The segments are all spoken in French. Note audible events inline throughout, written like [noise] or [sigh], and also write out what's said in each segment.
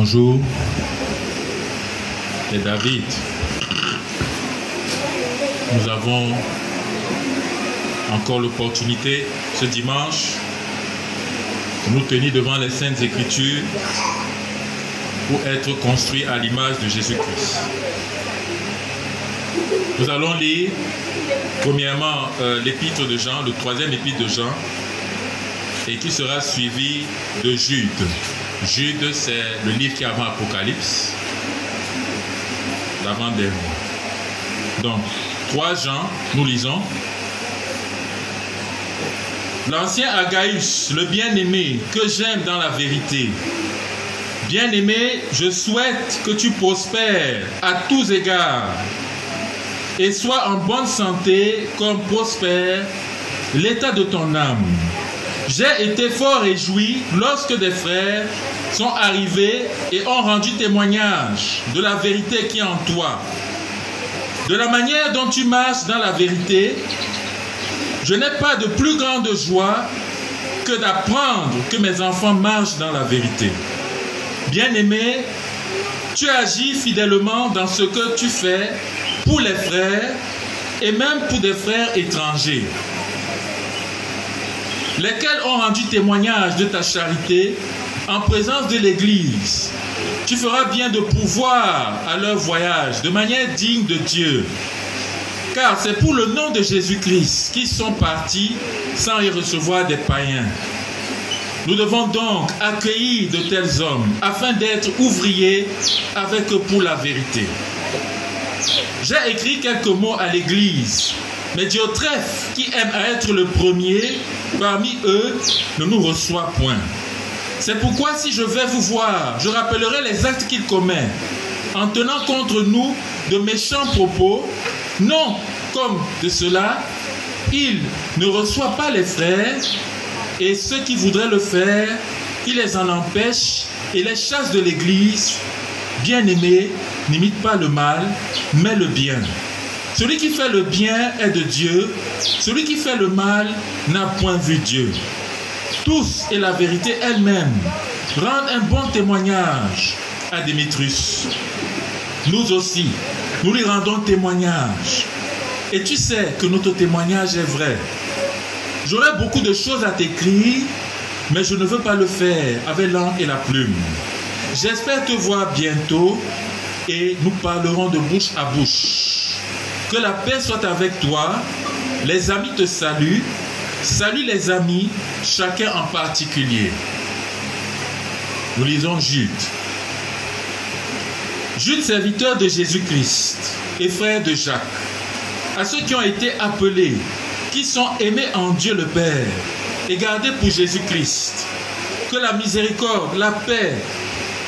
Bonjour, c'est David. Nous avons encore l'opportunité ce dimanche de nous tenir devant les Saintes Écritures pour être construits à l'image de Jésus-Christ. Nous allons lire premièrement euh, l'épître de Jean, le troisième épître de Jean, et qui sera suivi de Jude. Jude, c'est le livre qui est avant Apocalypse, l'avant-dernier. Donc, 3 Jean, nous lisons. L'ancien Agaïus, le bien-aimé, que j'aime dans la vérité. Bien-aimé, je souhaite que tu prospères à tous égards et sois en bonne santé comme prospère l'état de ton âme. J'ai été fort réjoui lorsque des frères sont arrivés et ont rendu témoignage de la vérité qui est en toi. De la manière dont tu marches dans la vérité, je n'ai pas de plus grande joie que d'apprendre que mes enfants marchent dans la vérité. Bien-aimé, tu agis fidèlement dans ce que tu fais pour les frères et même pour des frères étrangers, lesquels ont rendu témoignage de ta charité en présence de l'Église? Tu feras bien de pouvoir à leur voyage de manière digne de Dieu. Car c'est pour le nom de Jésus-Christ qu'ils sont partis sans y recevoir des païens. Nous devons donc accueillir de tels hommes afin d'être ouvriers avec eux pour la vérité. J'ai écrit quelques mots à l'Église, mais Diotrephe, qui aime à être le premier parmi eux, ne nous reçoit point. C'est pourquoi si je vais vous voir, je rappellerai les actes qu'il commet, en tenant contre nous de méchants propos, non comme de cela, il ne reçoit pas les frères, et ceux qui voudraient le faire, il les en empêche et les chasse de l'Église. Bien-aimé, n'imite pas le mal, mais le bien. Celui qui fait le bien est de Dieu, celui qui fait le mal n'a point vu Dieu. Tous et la vérité elle-même rendent un bon témoignage à Démétrius. Nous aussi, nous lui rendons témoignage. Et tu sais que notre témoignage est vrai. J'aurais beaucoup de choses à t'écrire, mais je ne veux pas le faire avec l'encre et la plume. J'espère te voir bientôt et nous parlerons de bouche à bouche. Que la paix soit avec toi. Les amis te saluent. Salut les amis, chacun en particulier. Nous lisons Jude. Jude, serviteur de Jésus-Christ et frère de Jacques, à ceux qui ont été appelés, qui sont aimés en Dieu le Père et gardés pour Jésus-Christ, que la miséricorde, la paix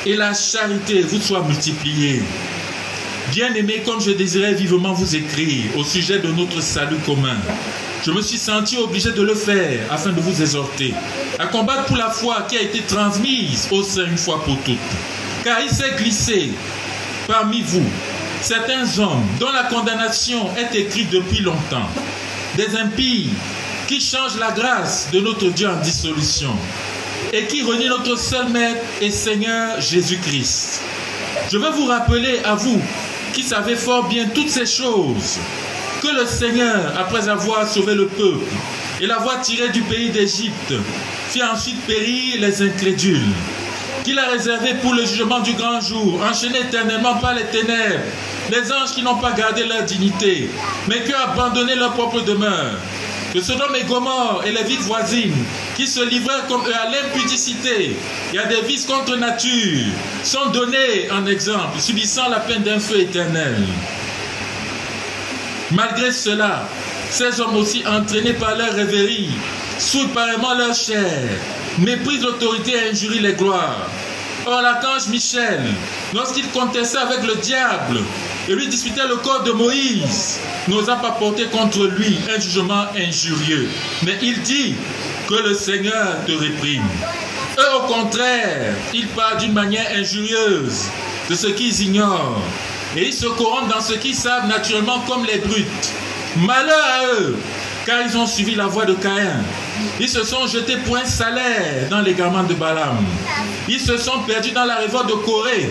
et la charité vous soient multipliées. Bien-aimés, comme je désirais vivement vous écrire au sujet de notre salut commun, je me suis senti obligé de le faire afin de vous exhorter à combattre pour la foi qui a été transmise au sein une fois pour toutes. Car il s'est glissé parmi vous certains hommes dont la condamnation est écrite depuis longtemps, des impies qui changent la grâce de notre Dieu en dissolution et qui renie notre seul Maître et Seigneur Jésus-Christ. Je veux vous rappeler à vous qui savez fort bien toutes ces choses, que le Seigneur, après avoir sauvé le peuple et l'avoir tiré du pays d'Égypte, fit ensuite périr les incrédules, qu'il a réservé pour le jugement du grand jour, enchaîné éternellement par les ténèbres, les anges qui n'ont pas gardé leur dignité, mais qui ont abandonné leur propre demeure que Sodome et Gomorre et les villes voisines qui se livrèrent comme eux à l'impudicité et à des vices contre nature sont donnés en exemple, subissant la peine d'un feu éternel. Malgré cela, ces hommes aussi entraînés par leur rêverie, pareillement leur chair, méprisent l'autorité et injurient les gloires. Or, l'archange Michel, lorsqu'il contestait avec le diable et lui disputait le corps de Moïse, n'osa pas porter contre lui un jugement injurieux. Mais il dit que le Seigneur te réprime. Eux, au contraire, ils parlent d'une manière injurieuse de ce qu'ils ignorent. Et ils se corrompent dans ce qu'ils savent naturellement comme les brutes. Malheur à eux, car ils ont suivi la voie de Caïn. Ils se sont jetés pour un salaire dans l'égarement de Balaam. Ils se sont perdus dans la révolte de Corée.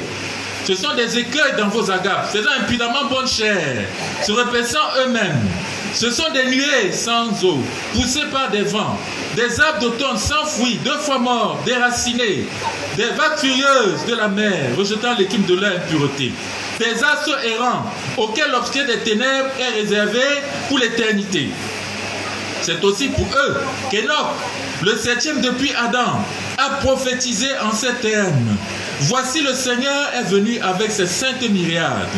Ce sont des écueils dans vos agapes, faisant impudemment bonne chair, se repaissant eux-mêmes. Ce sont des nuées sans eau, poussées par des vents, des arbres d'automne sans fruits, deux fois morts, déracinés, des vagues furieuses de la mer, rejetant l'équipe de leur impureté, des assauts errants auxquels l'obscur des ténèbres est réservé pour l'éternité. C'est aussi pour eux qu'Enoch, le septième depuis Adam, a prophétisé en ces termes. Voici le Seigneur est venu avec ses saintes myriades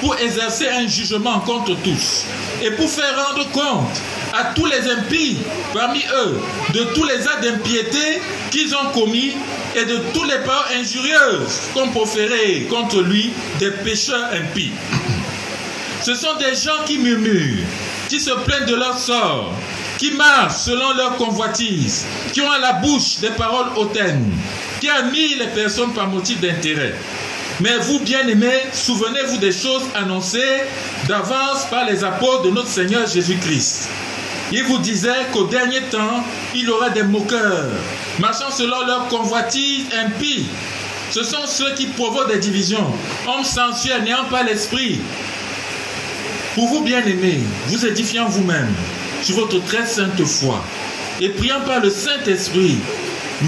pour exercer un jugement contre tous et pour faire rendre compte à tous les impies parmi eux de tous les actes d'impiété qu'ils ont commis et de toutes les paroles injurieuses qu'ont proférées contre lui des pécheurs impies. Ce sont des gens qui murmurent, qui se plaignent de leur sort, qui marchent selon leur convoitise, qui ont à la bouche des paroles hautaines, qui admirent les personnes par motif d'intérêt. Mais vous, bien-aimés, souvenez-vous des choses annoncées d'avance par les apôtres de notre Seigneur Jésus-Christ. Ils vous disaient qu'au dernier temps, il y aura des moqueurs, marchant selon leur convoitise impie. Ce sont ceux qui provoquent des divisions, hommes sensuels n'ayant pas l'esprit. Pour vous, bien-aimés, vous édifiant vous-même sur votre très sainte foi et priant par le Saint-Esprit,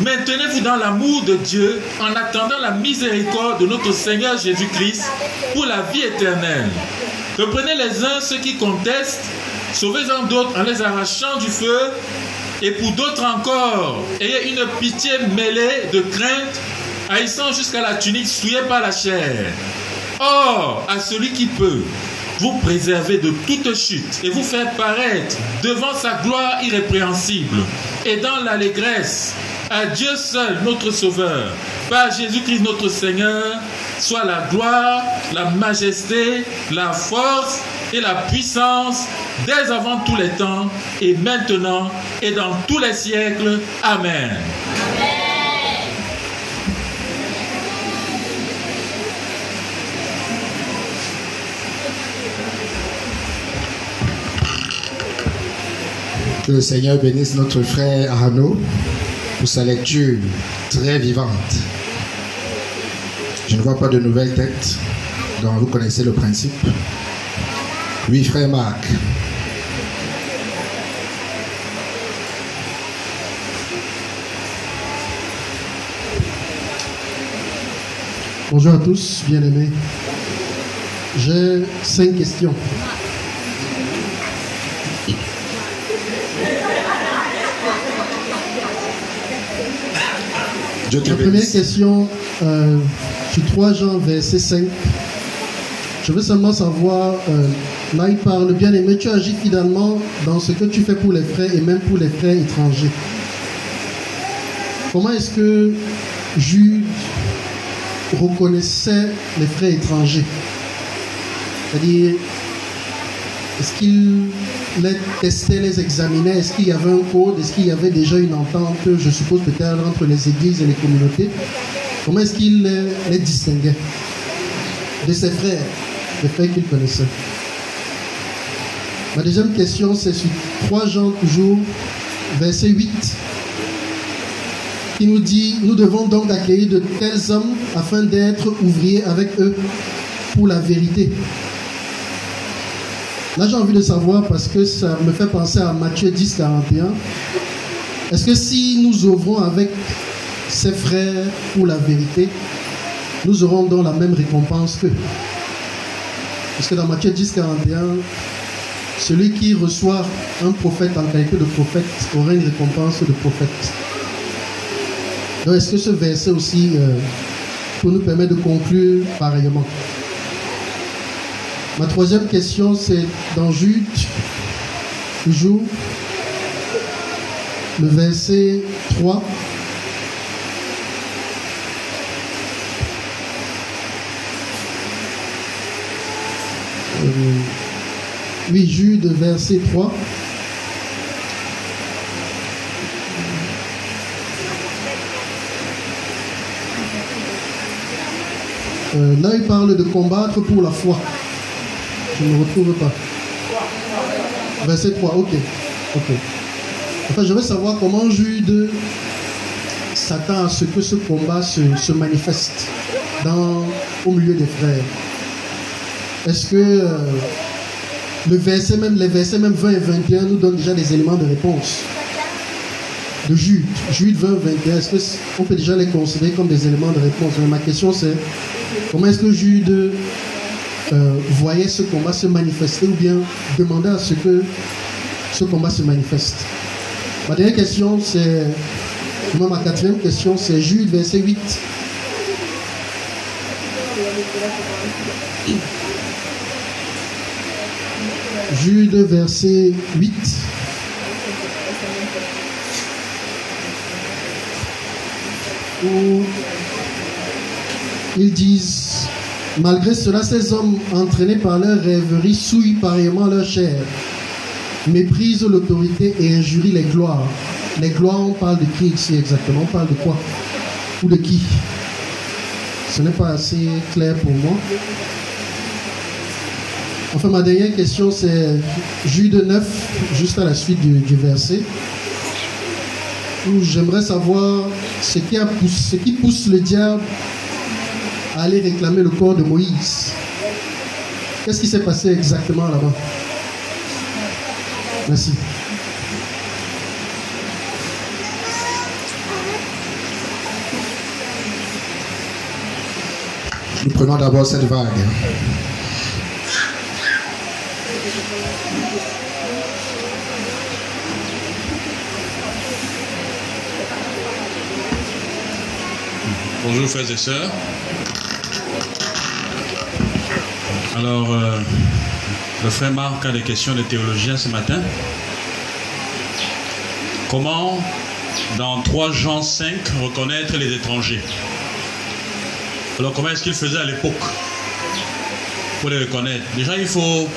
maintenez-vous dans l'amour de Dieu en attendant la miséricorde de notre Seigneur Jésus-Christ pour la vie éternelle. Reprenez les uns ceux qui contestent, sauvez-en d'autres en les arrachant du feu, et pour d'autres encore, ayez une pitié mêlée de crainte, haïssant jusqu'à la tunique souillée par la chair. Or, à celui qui peut, vous préserver de toute chute et vous faire paraître devant sa gloire irrépréhensible et dans l'allégresse à Dieu seul, notre Sauveur, par Jésus-Christ notre Seigneur, soit la gloire, la majesté, la force et la puissance dès avant tous les temps et maintenant et dans tous les siècles. Amen. Que le Seigneur bénisse notre frère Arnaud pour sa lecture très vivante. Je ne vois pas de nouvelles têtes, donc vous connaissez le principe. Oui, frère Marc. Bonjour à tous, bien-aimés. J'ai cinq questions. La première question, euh, sur 3 Jean, verset 5. Je veux seulement savoir, euh, là il parle, bien aimé, tu agis fidèlement dans ce que tu fais pour les frères et même pour les frères étrangers. Comment est-ce que Jude reconnaissait les frères étrangers? C'est-à-dire, est-ce qu'il les testait, les examinait. Est-ce qu'il y avait un code? Est-ce qu'il y avait déjà une entente, je suppose peut-être entre les églises et les communautés. Comment est-ce qu'il les, distinguait? De ses frères, les frères qu'il connaissait. Ma deuxième question, c'est sur 3 Jean toujours, verset 8, qui nous dit, nous devons donc accueillir de tels hommes afin d'être ouvriers avec eux pour la vérité. Là, j'ai envie de savoir parce que ça me fait penser à Matthieu 10, 41. Est-ce que si nous œuvrons avec ses frères pour la vérité, nous aurons donc la même récompense qu'eux? Parce que dans Matthieu 10, 41, celui qui reçoit un prophète en qualité de prophète aura une récompense de prophète. Donc, est-ce que ce verset aussi euh, peut nous permettre de conclure pareillement? Ma troisième question, c'est dans Jude, toujours, le verset 3. Euh, oui, Jude, verset 3. Euh, là, il parle de combattre pour la foi. Je ne retrouve pas. Verset 3, ok. ok. Enfin, je veux savoir comment Jude s'attend à ce que ce combat se, se manifeste dans, au milieu des frères. Est-ce que euh, le verset même, les versets même 20 et 21 nous donnent déjà des éléments de réponse de Jude, Jude 20, 21, est-ce qu'on peut déjà les considérer comme des éléments de réponse? Ma question c'est, comment est-ce que Jude euh, voyait ce combat se manifester ou bien demandait à ce que ce combat se manifeste Ma dernière question c'est, ma quatrième question c'est Jude verset 8. Jude verset 8. Où ils disent, malgré cela, ces hommes entraînés par leur rêverie souillent pareillement leur chair, méprisent l'autorité et injurient les gloires. Les gloires, on parle de qui ici exactement? On parle de quoi? Ou de qui? Ce n'est pas assez clair pour moi. Enfin, ma dernière question, c'est Jude 9, juste à la suite du, verset, j'aimerais savoir ce qui pousse le diable aller réclamer le corps de Moïse. Qu'est-ce qui s'est passé exactement là-bas? Merci. Nous prenons d'abord cette vague. Bonjour frères et sœurs. Alors, euh, le frère Marc a des questions de théologien ce matin. Comment, dans 3 Jean 5, reconnaître les étrangers? Alors, comment est-ce qu'il faisait à l'époque pour les reconnaître? Déjà, il faut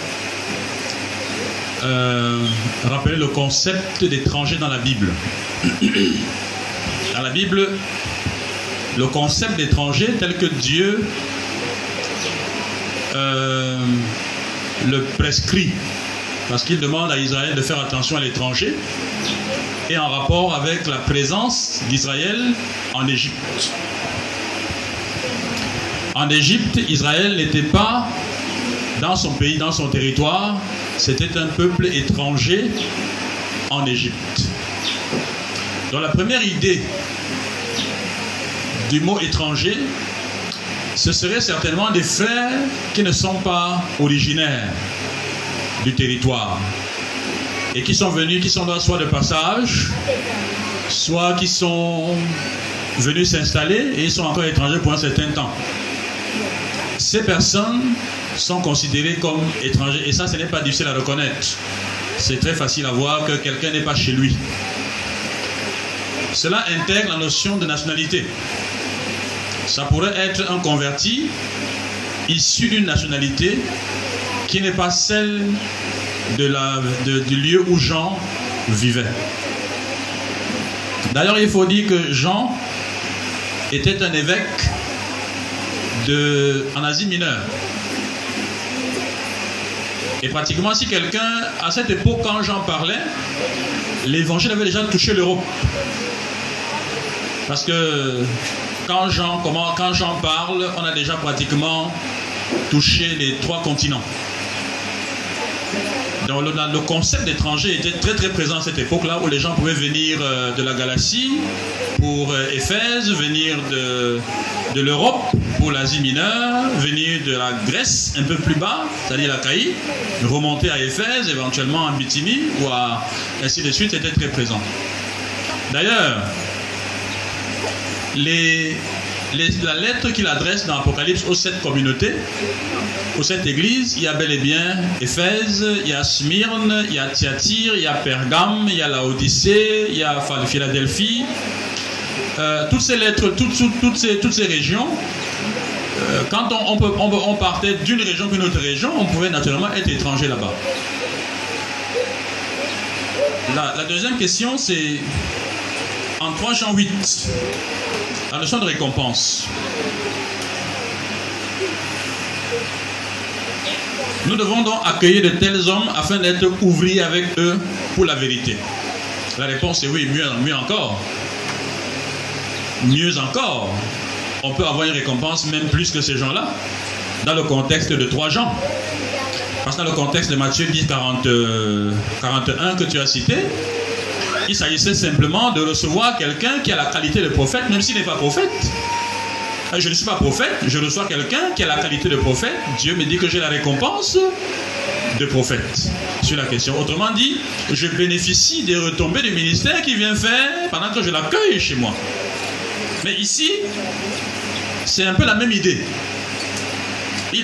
euh, rappeler le concept d'étranger dans la Bible. Dans la Bible, le concept d'étranger tel que Dieu euh, le prescrit, parce qu'il demande à Israël de faire attention à l'étranger, et en rapport avec la présence d'Israël en Égypte. En Égypte, Israël n'était pas dans son pays, dans son territoire, c'était un peuple étranger en Égypte. Donc la première idée du mot étranger, ce seraient certainement des frères qui ne sont pas originaires du territoire et qui sont venus, qui sont là soit de passage, soit qui sont venus s'installer et ils sont encore étrangers pour un certain temps. Ces personnes sont considérées comme étrangers et ça, ce n'est pas difficile à reconnaître. C'est très facile à voir que quelqu'un n'est pas chez lui. Cela intègre la notion de nationalité. Ça pourrait être un converti issu d'une nationalité qui n'est pas celle de la, du lieu où Jean vivait. D'ailleurs, il faut dire que Jean était un évêque de, en Asie mineure. Et pratiquement, si quelqu'un, à cette époque, quand Jean parlait, l'évangile avait déjà touché l'Europe. Parce que quand comment, quand Jean parle, on a déjà pratiquement touché les trois continents. Donc le, concept d'étranger était très très présent à cette époque-là où les gens pouvaient venir euh, de la galaxie pour euh, Éphèse, venir de, de l'Europe pour l'Asie mineure, venir de la Grèce un peu plus bas, c'est-à-dire la Caïe, remonter à Éphèse, éventuellement en Bithynie, ou ainsi de suite, était très présent. D'ailleurs, les, la lettre qu'il adresse dans l'Apocalypse aux sept communautés, aux sept églises, il y a bel et bien Éphèse, il y a Smyrne, il y a Thyatire, il y a Pergame, il y a la Odyssée, il y a Philadelphie. Euh, toutes ces lettres, toutes, toutes, ces, toutes ces régions, euh, quand on, peut, on, partait d'une région qu'une autre région, on pouvait naturellement être étranger là-bas. La, la deuxième question, c'est en 3 Jean 8, la de récompense. Nous devons donc accueillir de tels hommes afin d'être ouvriers avec eux pour la vérité. La réponse est oui, mieux, mieux encore. Mieux encore, on peut avoir une récompense même plus que ces gens-là, dans le contexte de trois gens. Parce que dans le contexte de Matthieu 10, 40, 41 que tu as cité, il s'agissait simplement de recevoir quelqu'un qui a la qualité de prophète, même s'il n'est pas prophète. Euh, je ne suis pas prophète, je reçois quelqu'un qui a la qualité de prophète. Dieu me dit que j'ai la récompense de prophète sur la question. Autrement dit, je bénéficie des retombées du ministère qui vient faire pendant que je l'accueille chez moi. Mais ici, c'est un peu la même idée.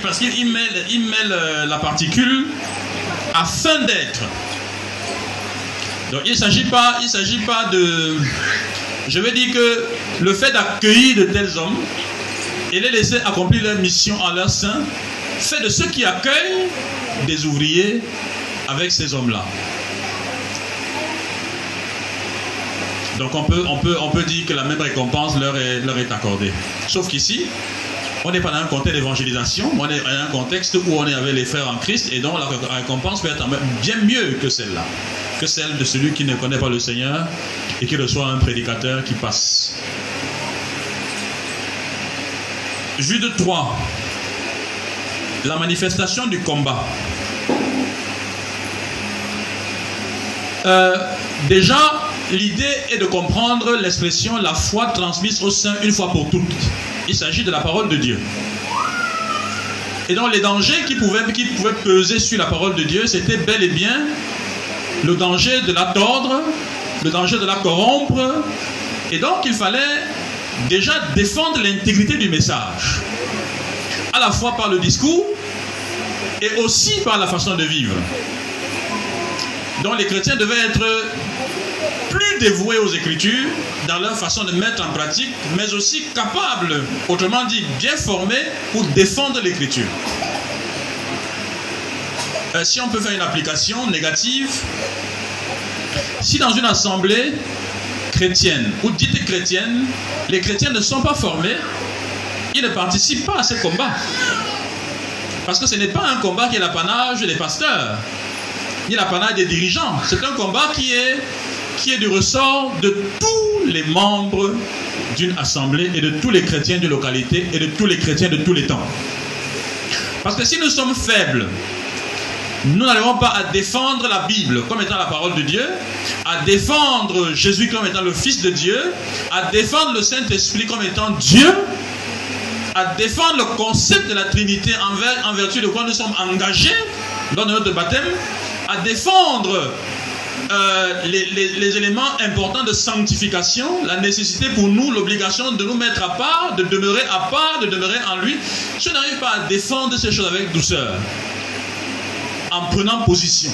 Parce qu'il mêle, mêle la particule afin d'être. Donc il ne s'agit pas, il s'agit pas de. Je veux dire que le fait d'accueillir de tels hommes et les laisser accomplir leur mission en leur sein fait de ceux qui accueillent des ouvriers avec ces hommes-là. Donc on peut, on, peut, on peut dire que la même récompense leur est, leur est accordée. Sauf qu'ici, on n'est pas dans un contexte d'évangélisation, on est dans un contexte où on est avec les frères en Christ et donc la récompense peut être bien mieux que celle-là, que celle de celui qui ne connaît pas le Seigneur et qui reçoit un prédicateur qui passe. Jude 3, la manifestation du combat. Euh, déjà, l'idée est de comprendre l'expression la foi transmise au sein une fois pour toutes. Il s'agit de la parole de Dieu. Et donc les dangers qui pouvaient, qui pouvaient peser sur la parole de Dieu, c'était bel et bien le danger de la tordre, le danger de la corrompre. Et donc il fallait déjà défendre l'intégrité du message, à la fois par le discours et aussi par la façon de vivre. Donc les chrétiens devaient être plus dévoués aux Écritures dans leur façon de mettre en pratique, mais aussi capables, autrement dit, bien formés pour défendre l'Écriture. Euh, si on peut faire une application négative, si dans une assemblée chrétienne ou dite chrétienne, les chrétiens ne sont pas formés, ils ne participent pas à ce combat. Parce que ce n'est pas un combat qui est l'apanage des pasteurs, ni l'apanage des dirigeants. C'est un combat qui est qui est du ressort de tous les membres d'une assemblée et de tous les chrétiens de localité et de tous les chrétiens de tous les temps. Parce que si nous sommes faibles, nous n'arrivons pas à défendre la Bible comme étant la parole de Dieu, à défendre Jésus comme étant le Fils de Dieu, à défendre le Saint-Esprit comme étant Dieu, à défendre le concept de la Trinité en, vertu de quoi nous sommes engagés dans notre baptême, à défendre euh, les, éléments importants de sanctification, la nécessité pour nous, l'obligation de nous mettre à part, de demeurer à part, de demeurer en lui. Je n'arrive pas à défendre ces choses avec douceur, en prenant position.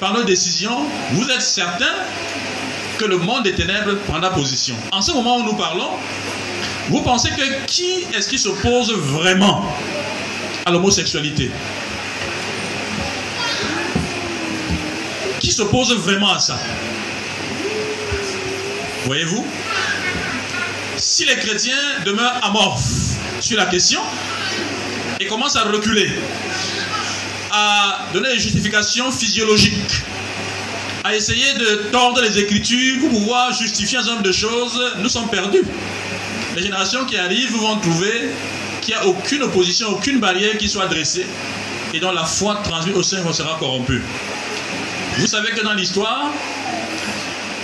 Par nos décisions, vous êtes certain que le monde des ténèbres prendra position. En ce moment où nous parlons, vous pensez que qui est-ce qui s'oppose vraiment à l'homosexualité? S'oppose vraiment à ça. Voyez-vous? Si les chrétiens demeurent amorphes sur la question et commencent à reculer, à donner des justifications physiologiques, à essayer de tordre les Écritures pour pouvoir justifier un certain de choses, nous sommes perdus. Les générations qui arrivent vont trouver qu'il n'y a aucune opposition, aucune barrière qui soit dressée et dont la foi transmise au sein sera corrompue. Vous savez que dans l'histoire,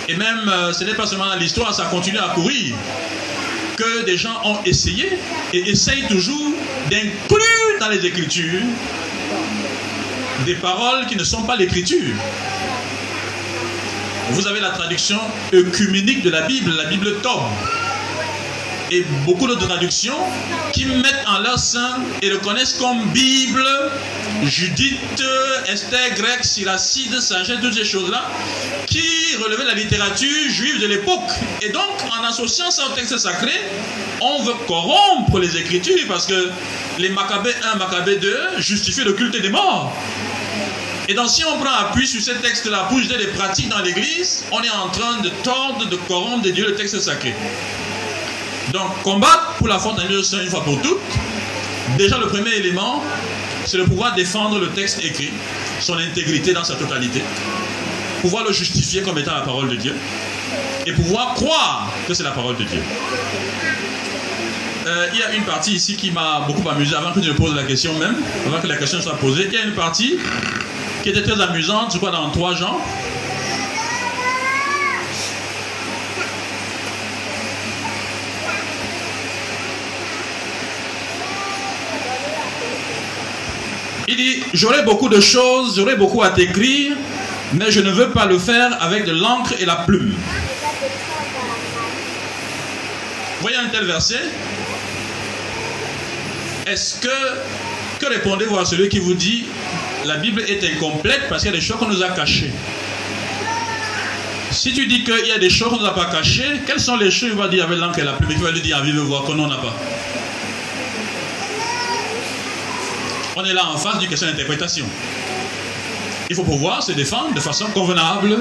et même euh, ce n'est pas seulement dans l'histoire, ça continue à courir, que des gens ont essayé et essayent toujours d'inclure dans les Écritures des paroles qui ne sont pas l'Écriture. Vous avez la traduction œcuménique de la Bible, la Bible tombe et beaucoup d'autres traductions qui mettent en leur sein et reconnaissent comme Bible, Judith, Esther, Grec, Siracide, Sagesse, toutes ces choses-là, qui relevaient la littérature juive de l'époque. Et donc, en associant ça au texte sacré, on veut corrompre les Écritures parce que les Maccabées 1, Maccabées 2 justifient le culte des morts. Et donc, si on prend appui sur ces textes-là pour jeter des pratiques dans l'Église, on est en train de tordre, de corrompre de Dieu le texte sacré. Donc, combattre pour la Dieu une fois pour toutes, déjà le premier élément, c'est de pouvoir défendre le texte écrit, son intégrité dans sa totalité. pouvoir le justifier comme étant la parole de Dieu et pouvoir croire que c'est la parole de Dieu. Euh, il y a une partie ici qui m'a beaucoup amusé avant que je pose la question même, avant que la question soit posée. Il y a une partie qui était très amusante, je crois dans trois gens. Il dit, j'aurai beaucoup de choses, j'aurai beaucoup à t'écrire, mais je ne veux pas le faire avec de l'encre et la plume. Voyez un tel verset Est-ce que, que répondez-vous à celui qui vous dit la Bible est incomplète parce qu'il y a des choses qu'on nous a cachées? Si tu dis qu'il y a des choses qu'on ne nous a pas cachées, quelles sont les choses Il va dire avec l'encre et la plume. Il va lui dire à vivre voir qu'on n'en a pas? On est là en face d'une question d'interprétation. Il faut pouvoir se défendre de façon convenable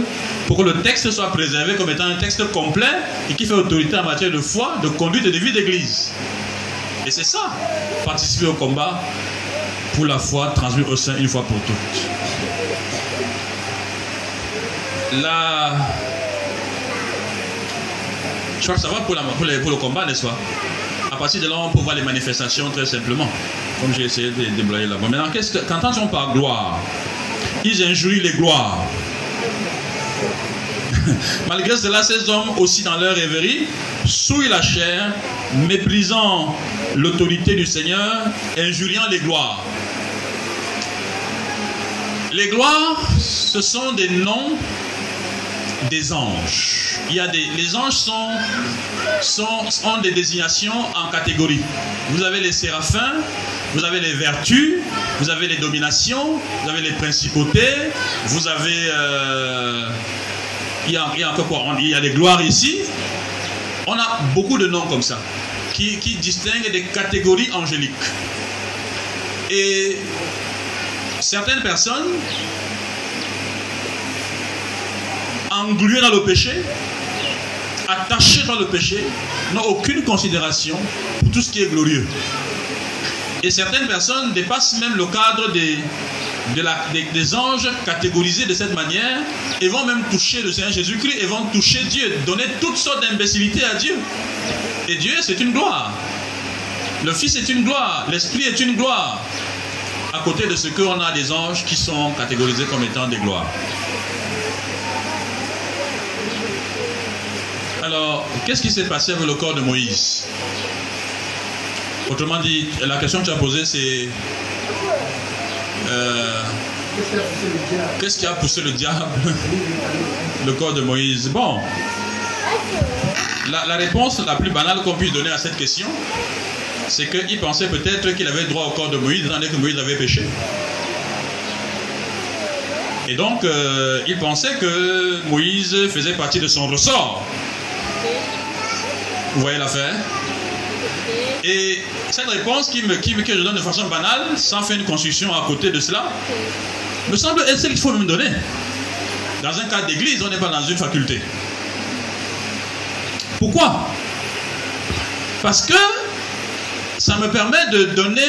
pour que le texte soit préservé comme étant un texte complet et qui fait autorité en matière de foi, de conduite et de vie d'église. Et c'est ça, participer au combat pour la foi transmise au sein une fois pour toutes. La... Je crois que ça va pour, pour le combat, n'est-ce pas? Partir de là, on peut voir les manifestations très simplement comme j'ai essayé de déblayer là-bas. Maintenant, qu'est-ce que, parle gloire, ils injurient les gloires. [laughs] Malgré cela, ces hommes, aussi dans leur rêverie, souillent la chair, méprisant l'autorité du Seigneur, injuriant les gloires. Les gloires, ce sont des noms des anges. Il y a des, les anges sont, sont, ont des désignations en catégories. Vous avez les séraphins, vous avez les vertus, vous avez les dominations, vous avez les principautés, vous avez... Euh, il, y a, encore quoi? Il y a les gloires ici. On a beaucoup de noms comme ça, qui, qui distinguent des catégories angéliques. Et certaines personnes englués dans le péché, attachés dans le péché, n'ont aucune considération pour tout ce qui est glorieux. Et certaines personnes dépassent même le cadre des, des, anges catégorisés de cette manière et vont même toucher le Seigneur Jésus-Christ et vont toucher Dieu, donner toutes sortes d'imbécilités à Dieu. Et Dieu, c'est une gloire. Le Fils est une gloire. L'Esprit est une gloire. À côté de ce qu'on a des anges qui sont catégorisés comme étant des gloires. Alors, qu'est-ce qui s'est passé avec le corps de Moïse? Autrement dit, la question que tu as posée, c'est euh, qu'est-ce qui a poussé le diable [laughs] Le corps de Moïse? Bon, la, réponse la plus banale qu'on puisse donner à cette question, c'est qu'il pensait peut-être qu'il avait droit au corps de Moïse, étant que Moïse avait péché. Et donc, euh, il pensait que Moïse faisait partie de son ressort. Vous voyez l'affaire Et cette réponse qui me, que je donne de façon banale, sans faire une construction à côté de cela, me semble être celle qu'il faut me donner. Dans un cadre d'église, on n'est pas dans une faculté. Pourquoi? Parce que ça me permet de donner,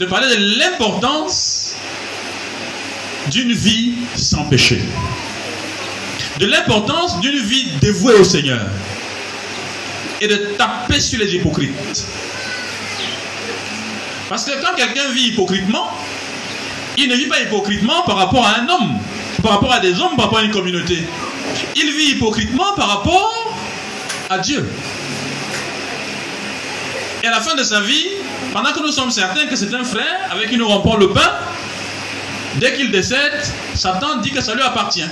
de parler de l'importance d'une vie sans péché. De l'importance d'une vie dévouée au Seigneur et de taper sur les hypocrites. Parce que quand quelqu'un vit hypocritement, il ne vit pas hypocritement par rapport à un homme, par rapport à des hommes, par rapport à une communauté. Il vit hypocritement par rapport à Dieu. Et à la fin de sa vie, pendant que nous sommes certains que c'est un frère avec qui nous rompons le pain, dès qu'il décède, Satan dit que ça lui appartient.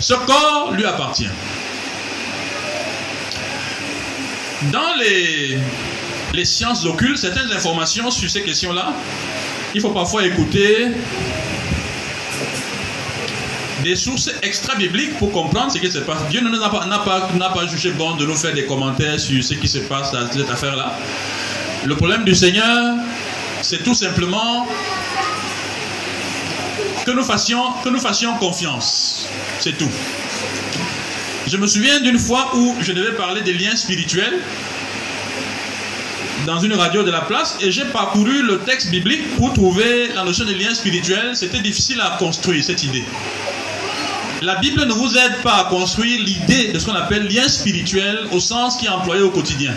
Ce corps lui appartient. Dans les, les sciences occultes, certaines informations sur ces questions-là, il faut parfois écouter des sources extra-bibliques pour comprendre ce qui se passe. Dieu n'a pas, pas, pas jugé bon de nous faire des commentaires sur ce qui se passe dans cette affaire-là. Le problème du Seigneur, c'est tout simplement que nous fassions, que nous fassions confiance. C'est tout. Je me souviens d'une fois où je devais parler des liens spirituels dans une radio de la place et j'ai parcouru le texte biblique pour trouver la notion de lien spirituel. C'était difficile à construire cette idée. La Bible ne vous aide pas à construire l'idée de ce qu'on appelle lien spirituel au sens qui est employé au quotidien.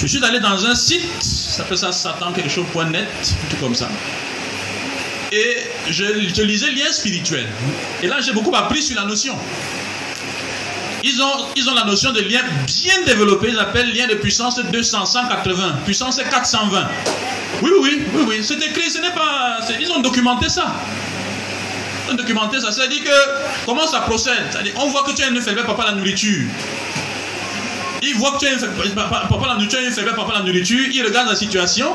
Je suis allé dans un site, ça s'appelle ça Satan quelque chose.net, tout comme ça. Et je, je lisais lien spirituel. Et là, j'ai beaucoup appris sur la notion. Ils ont, ils ont la notion de lien bien développé, ils appellent lien de puissance 200, 180, puissance 420. Oui, oui, oui, oui, c'est écrit, ce n'est pas. Ils ont documenté ça. Ils ont documenté ça. C'est-à-dire que, comment ça procède? On voit que tu as une faiblesse, papa, la nourriture. Il voit que tu as une faiblesse, papa, la nourriture, papa, la nourriture. Il regarde la situation.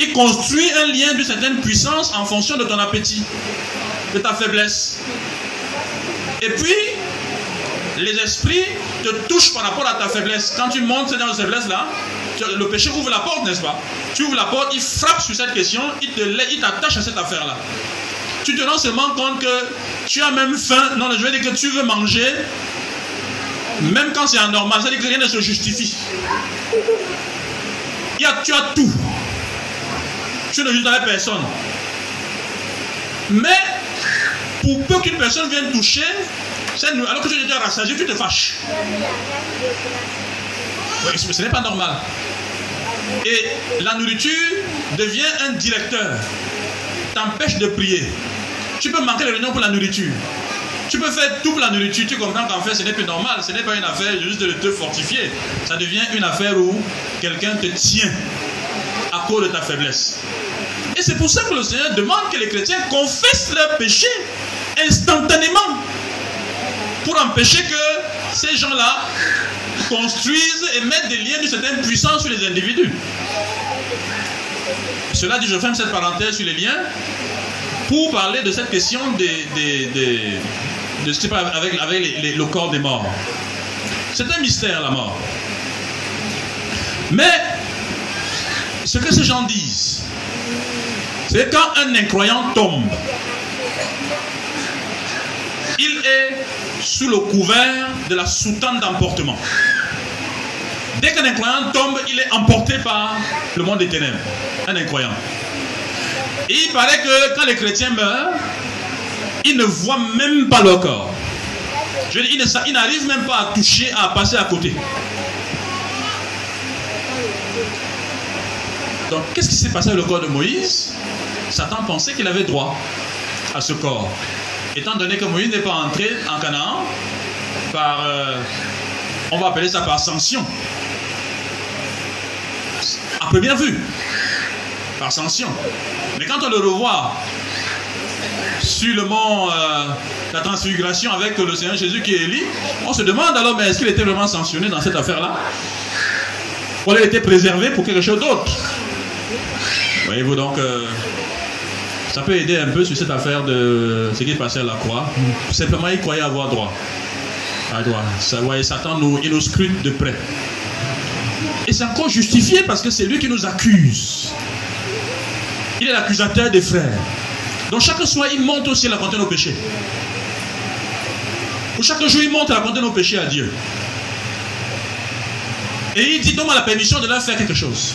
Il construit un lien d'une certaine puissance en fonction de ton appétit, de ta faiblesse. Et puis, les esprits te touchent par rapport à ta faiblesse. Quand tu montes dans cette faiblesse-là, le péché ouvre la porte, n'est-ce pas? Tu ouvres la porte, il frappe sur cette question, il t'attache à cette affaire-là. Tu te rends seulement compte que tu as même faim. Non, je veux dire que tu veux manger, même quand c'est anormal. Ça veut dire que rien ne se justifie. Tu as tout. Tu ne juges personne. Mais, pour peu qu'une personne vienne toucher, alors que tu déjà rassasié, tu te fâches. ce n'est pas normal. Et la nourriture devient un directeur, t'empêche de prier. Tu peux manquer les réunions pour la nourriture. Tu peux faire tout pour la nourriture, tu comprends qu'en fait ce n'est plus normal, ce n'est pas une affaire juste de te fortifier. Ça devient une affaire où quelqu'un te tient à cause de ta faiblesse. Et c'est pour ça que le Seigneur demande que les chrétiens confessent leurs péchés instantanément pour empêcher que ces gens-là construisent et mettent des liens de certaine puissance sur les individus. Cela dit, je ferme cette parenthèse sur les liens pour parler de cette question des, de ce avec, avec le corps des morts. C'est un mystère la mort. Mais ce que ces gens disent, c'est quand un incroyant tombe, il est sous le couvert de la soutane d'emportement. Dès qu'un incroyant tombe, il est emporté par le monde des ténèbres. Un incroyant. Et il paraît que quand les chrétiens meurent, ils ne voient même pas leur corps. Je ils n'arrivent même pas à toucher, à passer à côté. Donc, qu'est-ce qui s'est passé avec le corps de Moïse? Satan pensait qu'il avait droit à ce corps étant donné que Moïse n'est pas entré en Canaan par, euh, on va appeler ça par sanction. À première vue, par sanction. Mais quand on le revoit sur le mont euh, la transfiguration avec le Seigneur Jésus qui est élu, on se demande alors, mais est-ce qu'il était vraiment sanctionné dans cette affaire-là? Ou il était préservé pour quelque chose d'autre? Voyez-vous donc, euh, ça peut aider un peu sur cette affaire de ce qui est passé à la croix. Simplement, il croyait avoir droit. À droit. Ça, voyez, Satan nous, il nous scrute de près. Et c'est encore justifié parce que c'est lui qui nous accuse. Il est l'accusateur des frères. Donc chaque soir, il monte aussi à raconter nos péchés. Ou chaque jour, il monte à raconter nos péchés à Dieu. Et il dit, donne-moi la permission de leur faire quelque chose.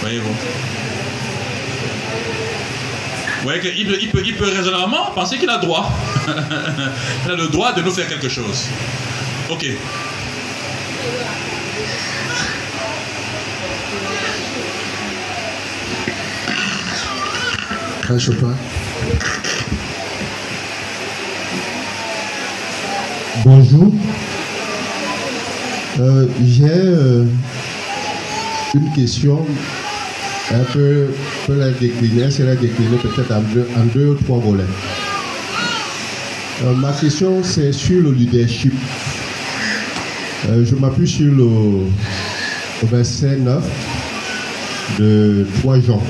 Voyez-vous vous voyez qu'il peut, il peut, il peut raisonnablement penser qu'il a droit. [laughs] il a le droit de nous faire quelque chose. Ok. Crache pas. Bonjour. Euh, J'ai euh, une question un peu, peut la décliner, c'est la décliner peut-être en deux, en deux ou trois volets. Euh, ma question, c'est sur le leadership. Euh, je m'appuie sur le, verset 9 de 3 Jean.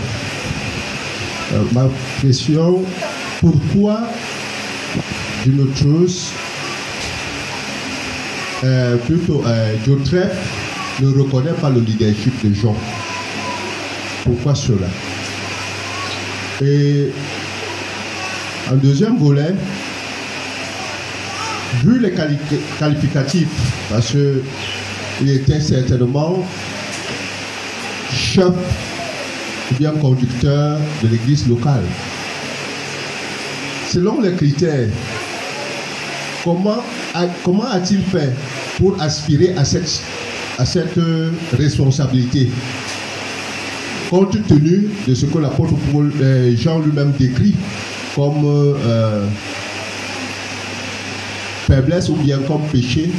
Euh, ma question, pourquoi d'une autre chose, plutôt, Jotref ne reconnaît pas le leadership de Jean pourquoi cela Et en deuxième volet, vu les qualificatifs, parce que il était certainement chef ou bien conducteur de l'église locale. Selon les critères, comment, a-t-il fait pour aspirer à cette, à cette euh, responsabilité? Compte tenu de ce que l'apôtre euh, Jean lui-même décrit comme euh, euh, faiblesse ou bien comme péché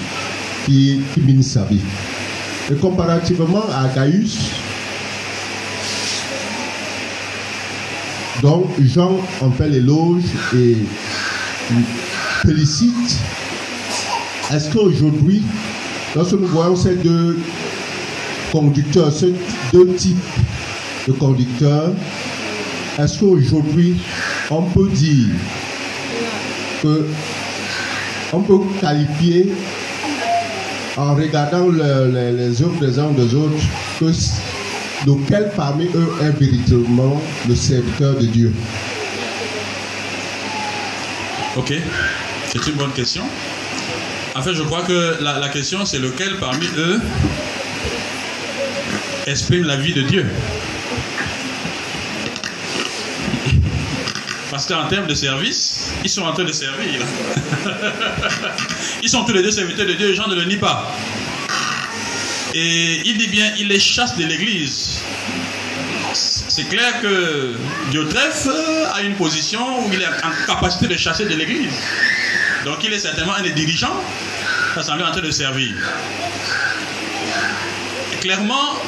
qui, qui mine sa vie. Et comparativement à Gaius, donc Jean en fait l'éloge et félicite. Est-ce qu'aujourd'hui, lorsque nous voyons ces deux conducteurs, ces deux types de conducteurs, est-ce qu'aujourd'hui, on peut dire que on peut qualifier en regardant le- le- les œuvres des uns des autres lequel parmi eux est véritablement le serviteur de Dieu? Ok, c'est une bonne question. En fait, je crois que la question, c'est lequel parmi eux exprime la vie de Dieu? Parce qu'en termes de service, ils sont en train de servir. Ils sont tous les deux serviteurs de Dieu, gens ne le nient pas. Et il dit bien, il les chasse de l'église. C'est clair que Diotrephe a une position où il est en capacité de chasser de l'église. Donc il est certainement un des dirigeants de l'Assemblée en train de servir. Clairement,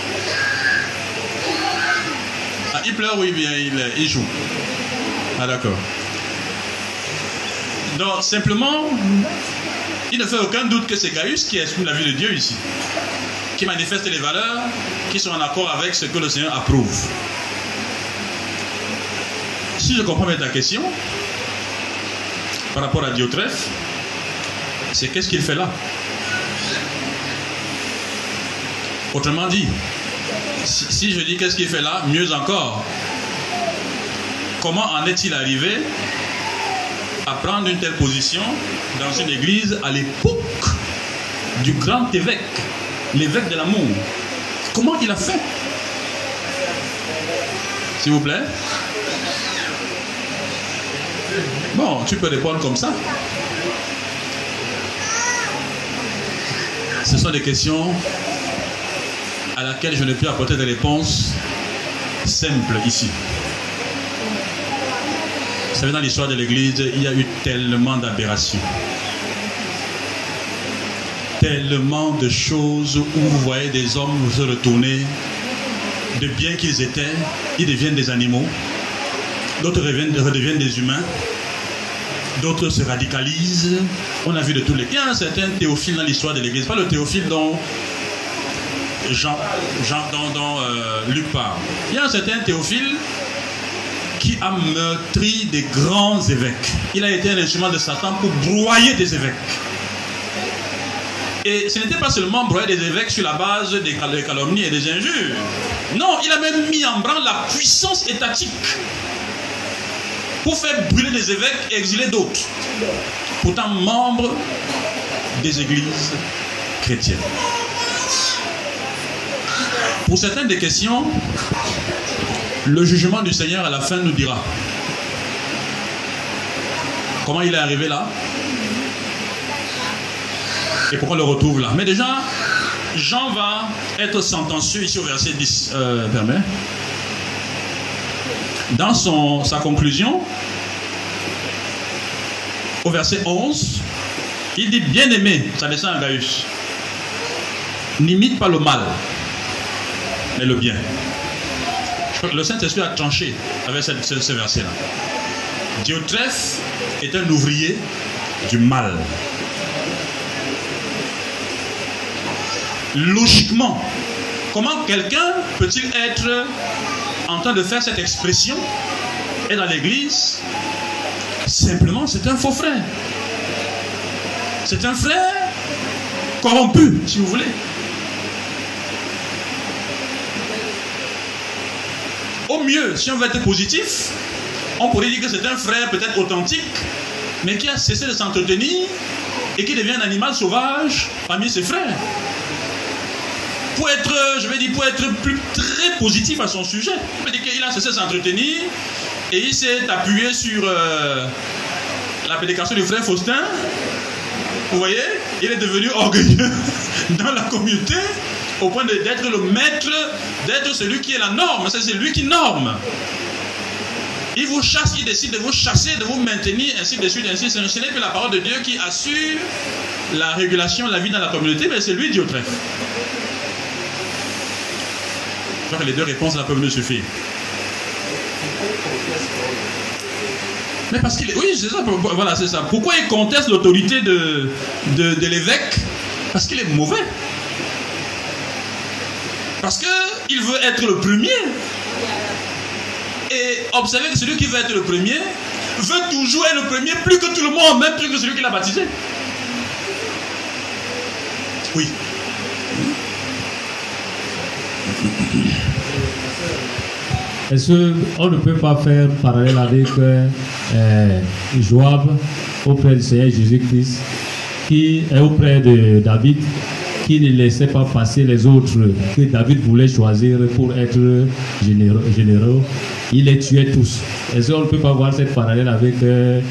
ah, il pleure ou il, vient, il, il joue. Ah d'accord. Donc simplement, il ne fait aucun doute que c'est Gaius qui exprime la vie de Dieu ici, qui manifeste les valeurs qui sont en accord avec ce que le Seigneur approuve. Si je comprends bien ta question, par rapport à Diotrephe, c'est qu'est-ce qu'il fait là? Autrement dit, si, si je dis qu'est-ce qu'il fait là, mieux encore, comment en est-il arrivé à prendre une telle position dans une église à l'époque du grand évêque, l'évêque de l'amour? Comment il a fait? S'il vous plaît Bon, tu peux répondre comme ça. Ce sont des questions à laquelle je ne peux apporter des réponses simples ici. Vous savez, dans l'histoire de l'Église, il y a eu tellement d'aberrations. Tellement de choses où vous voyez des hommes se retourner, de bien qu'ils étaient, ils deviennent des animaux. D'autres redeviennent, des humains. D'autres se radicalisent. On a vu de tous les. Il y a un certain théophile dans l'histoire de l'Église, pas le théophile dont Jean, Jean dont, euh, Luc parle. Il y a un certain théophile qui a meurtri des grands évêques. Il a été un instrument de Satan pour broyer des évêques. Et ce n'était pas seulement broyer des évêques sur la base des cal- des calomnies et des injures. Non, il a même mis en branle la puissance étatique pour faire brûler des évêques et exiler d'autres. Pourtant membres des églises chrétiennes. Pour certaines des questions, le jugement du Seigneur à la fin nous dira comment il est arrivé là? Et pourquoi on le retrouve là? Mais déjà, Jean va être sentencieux ici au verset 10, euh. Dans son, sa conclusion, au verset 11, il dit Bien-aimé, ça descend à Gaius, n'imite pas le mal, mais le bien. Le Saint-Esprit a tranché avec ce, ce verset-là. Diotrephe est un ouvrier du mal. Logiquement, comment quelqu'un peut-il être en train de faire cette expression et dans l'église? Simplement, c'est un faux frère. C'est un frère corrompu, si vous voulez. Au mieux, si on veut être positif, on pourrait dire que c'est un frère peut-être authentique, mais qui a cessé de s'entretenir et qui devient un animal sauvage parmi ses frères. pour être, je vais dire, pour être plus très positif à son sujet, il a cessé de s'entretenir et il s'est appuyé sur euh, la prédication du frère Faustin. Vous voyez, il est devenu orgueilleux [laughs] dans la communauté au point d'être le maître, d'être celui qui est la norme. C'est lui qui norme. Il vous chasse, il décide de vous chasser, de vous maintenir, ainsi de suite, ainsi Ce n'est plus la parole de Dieu qui assure la régulation de la vie dans la communauté, mais c'est lui Diotrephe. Je crois que les deux réponses peuvent nous suffire. Mais parce qu'il. Oui, c'est ça. Voilà, c'est ça. Pourquoi il conteste l'autorité de, de, de l'évêque? Parce qu'il est mauvais. Parce qu'il veut être le premier. Et observez que celui qui veut être le premier veut toujours être le premier plus que tout le monde, même plus que celui qui l'a baptisé. Oui. Est-ce qu'on ne peut pas faire parallèle avec euh, Joab auprès du Seigneur Jésus-Christ, qui est auprès de David, qui ne laissait pas passer les autres que David voulait choisir pour être généraux. Il les tuait tous. Est-ce qu'on ne peut pas voir cette parallèle avec euh,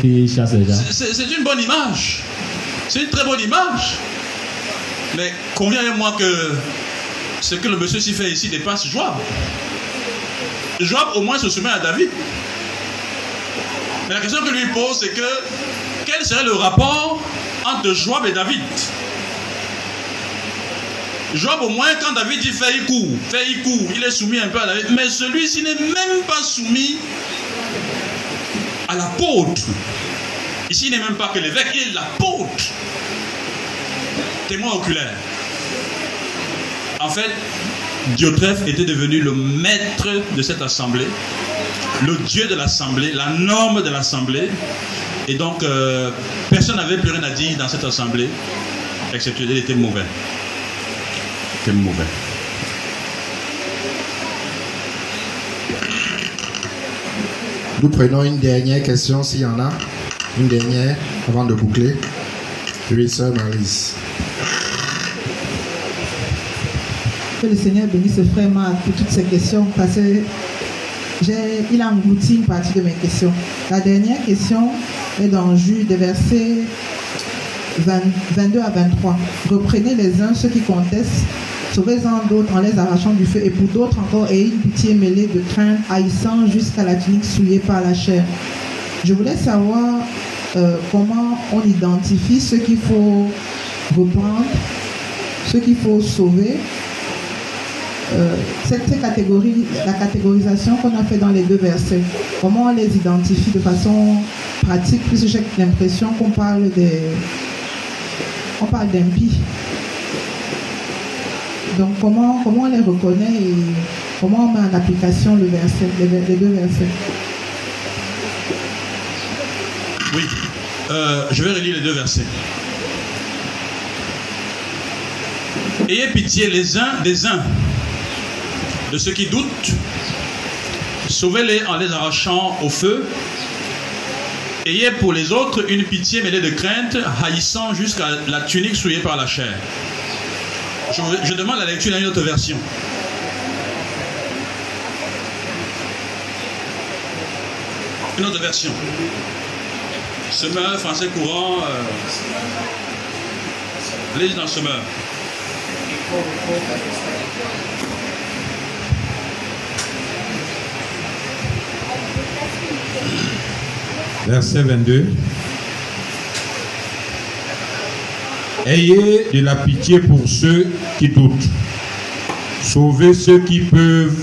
qui chasse les gens? C'est une bonne image. C'est une très bonne image. Mais convient avec moi que ce que le monsieur s'y fait ici dépasse Joab. Joab au moins se soumet à David. Mais la question que lui pose, c'est que quel serait le rapport entre Joab et David? Joab, au moins, quand David dit fait il court, fait il il est soumis un peu à David. Mais celui-ci n'est même pas soumis à l'apôtre. Ici, il n'est même pas que l'évêque, il est l'apôtre. Témoin oculaire. En fait, Diotrephe était devenu le maître de cette assemblée, le dieu de l'assemblée, la norme de l'assemblée. Et donc, euh, personne n'avait plus rien à dire dans cette assemblée, excepté qu'il était mauvais mauvais. Nous prenons une dernière question s'il y en a. Une dernière avant de boucler. Oui, sœur Marise. Que le Seigneur bénisse frère Marc pour toutes ces questions parce qu'il a englouti une partie de mes questions. La dernière question est dans Jude, des versets 22 à 23. Reprenez les uns ceux qui contestent Sauvez-en d'autres en les arrachant du feu, et pour d'autres encore, ayez une pitié mêlée de crainte, haïssant jusqu'à la tunique souillée par la chair? Je voulais savoir euh, comment on identifie ce qu'il faut reprendre, ce qu'il faut sauver. Euh, cette, catégorie, la catégorisation qu'on a fait dans les deux versets, comment on les identifie de façon pratique, puisque j'ai l'impression qu'on parle des, on parle d'impies. Donc comment, comment on les reconnaît et comment on met en application les, deux versets? Oui, euh, je vais relire les deux versets. Ayez pitié les uns des uns, de ceux qui doutent, sauvez-les en les arrachant au feu. Ayez pour les autres une pitié mêlée de crainte, haïssant jusqu'à la tunique souillée par la chair. Je, demande la lecture d'une autre version. Une autre version. Semeur, français courant. Euh, allez dans semeur. Verset 22. Ayez de la pitié pour ceux qui doutent. Sauvez ceux qui peuvent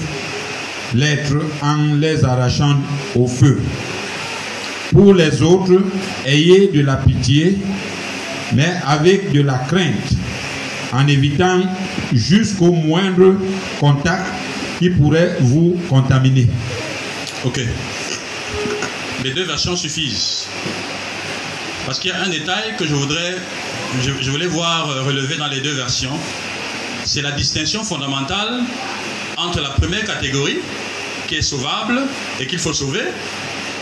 l'être en les arrachant au feu. Pour les autres, ayez de la pitié, mais avec de la crainte, en évitant jusqu'au moindre contact qui pourrait vous contaminer. Ok. Les deux versions suffisent. Parce qu'il y a un détail que je voudrais je, voulais voir euh, relevé dans les deux versions, c'est la distinction fondamentale entre la première catégorie, qui est sauvable et qu'il faut sauver,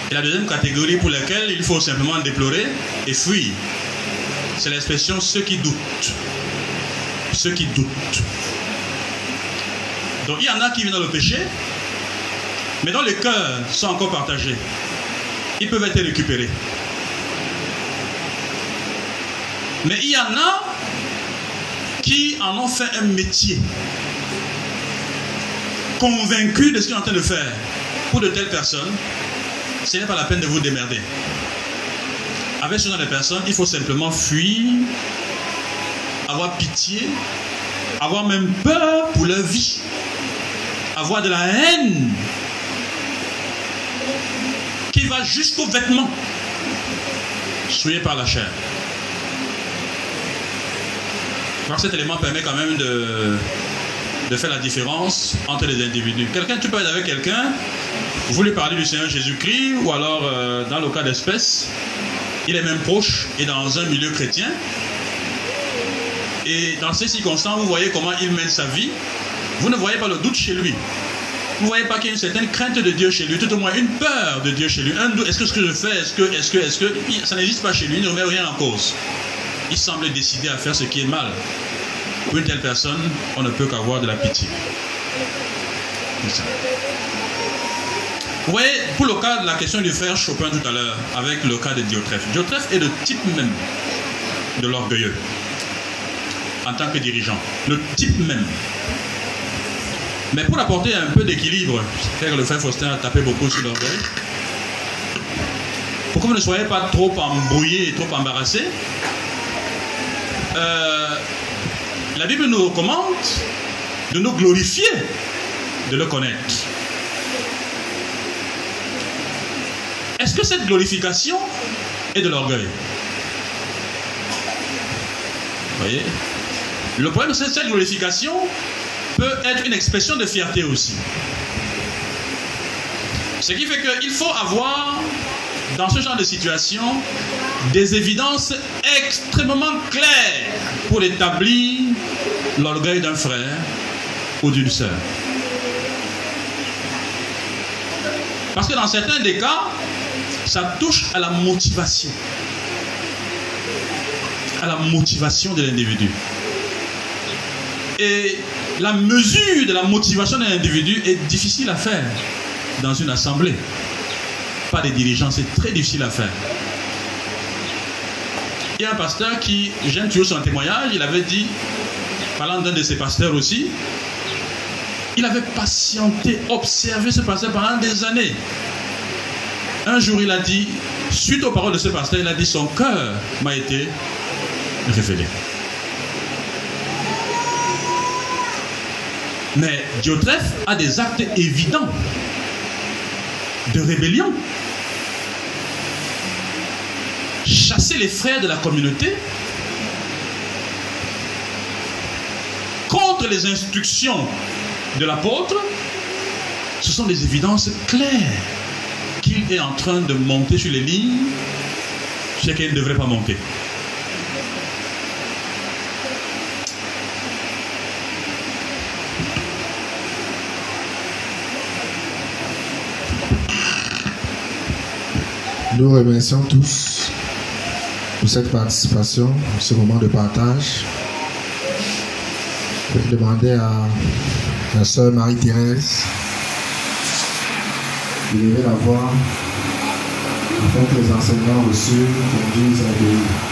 et la deuxième catégorie pour laquelle il faut simplement déplorer et fuir. C'est l'expression ceux qui doutent. ceux qui doutent. Donc il y en a qui viennent dans le péché, mais dont les cœurs sont encore partagés. Ils peuvent être récupérés. Mais il y en a qui en ont fait un métier, convaincus de ce qu'ils sont en train de faire. Pour de telles personnes, ce n'est pas la peine de vous démerder. Avec ce genre de personnes, il faut simplement fuir, avoir pitié, avoir même peur pour leur vie, avoir de la haine qui va jusqu'aux vêtements, souillés par la chair. Cet élément permet quand même de, de faire la différence entre les individus. Quelqu'un, tu peux être avec quelqu'un, vous lui parlez du Seigneur Jésus-Christ, ou alors, euh, dans le cas d'espèce, il est même proche et dans un milieu chrétien. Et dans ces circonstances, vous voyez comment il mène sa vie. Vous ne voyez pas le doute chez lui. Vous ne voyez pas qu'il y a une certaine crainte de Dieu chez lui, tout au moins une peur de Dieu chez lui. Un doute, est-ce que ce que je fais, est-ce que, est-ce que, est-ce que, ça n'existe pas chez lui, il ne remet rien en cause. Il semble décidé à faire ce qui est mal. Pour une telle personne, on ne peut qu'avoir de la pitié. Vous voyez, pour le cas de la question du frère Chopin tout à l'heure, avec le cas de Diotrephe. Diotrephe est le type même de l'orgueilleux en tant que dirigeant. Le type même. Mais pour apporter un peu d'équilibre, faire le frère Faustin a tapé beaucoup sur l'orgueil, pour que vous ne soyez pas trop embrouillé et trop embarrassé, euh, la Bible nous recommande de nous glorifier, de le connaître. Est-ce que cette glorification est de l'orgueil? Voyez? Le problème, c'est que cette glorification peut être une expression de fierté aussi. Ce qui fait qu'il faut avoir, dans ce genre de situation, des évidences extrêmement claires pour établir l'orgueil d'un frère ou d'une sœur. Parce que dans certains des cas, ça touche à la motivation. À la motivation de l'individu. Et la mesure de la motivation d'un individu est difficile à faire dans une assemblée. Pas des dirigeants, c'est très difficile à faire. Il y a un pasteur qui, j'aime toujours son témoignage, il avait dit, parlant d'un de ses pasteurs aussi, il avait patienté, observé ce pasteur pendant des années. Un jour, il a dit, suite aux paroles de ce pasteur, il a dit, son cœur m'a été révélé. Mais Diotrephe a des actes évidents de rébellion. Chasser les frères de la communauté contre les instructions de l'apôtre, ce sont des évidences claires qu'il est en train de monter sur les lignes sur lesquelles il ne devrait pas monter. Nous remercions tous cette participation, ce moment de partage. Je vais demander à la sœur Marie-Thérèse de lever la voix afin que les enseignants reçus conduisent à l'obéir.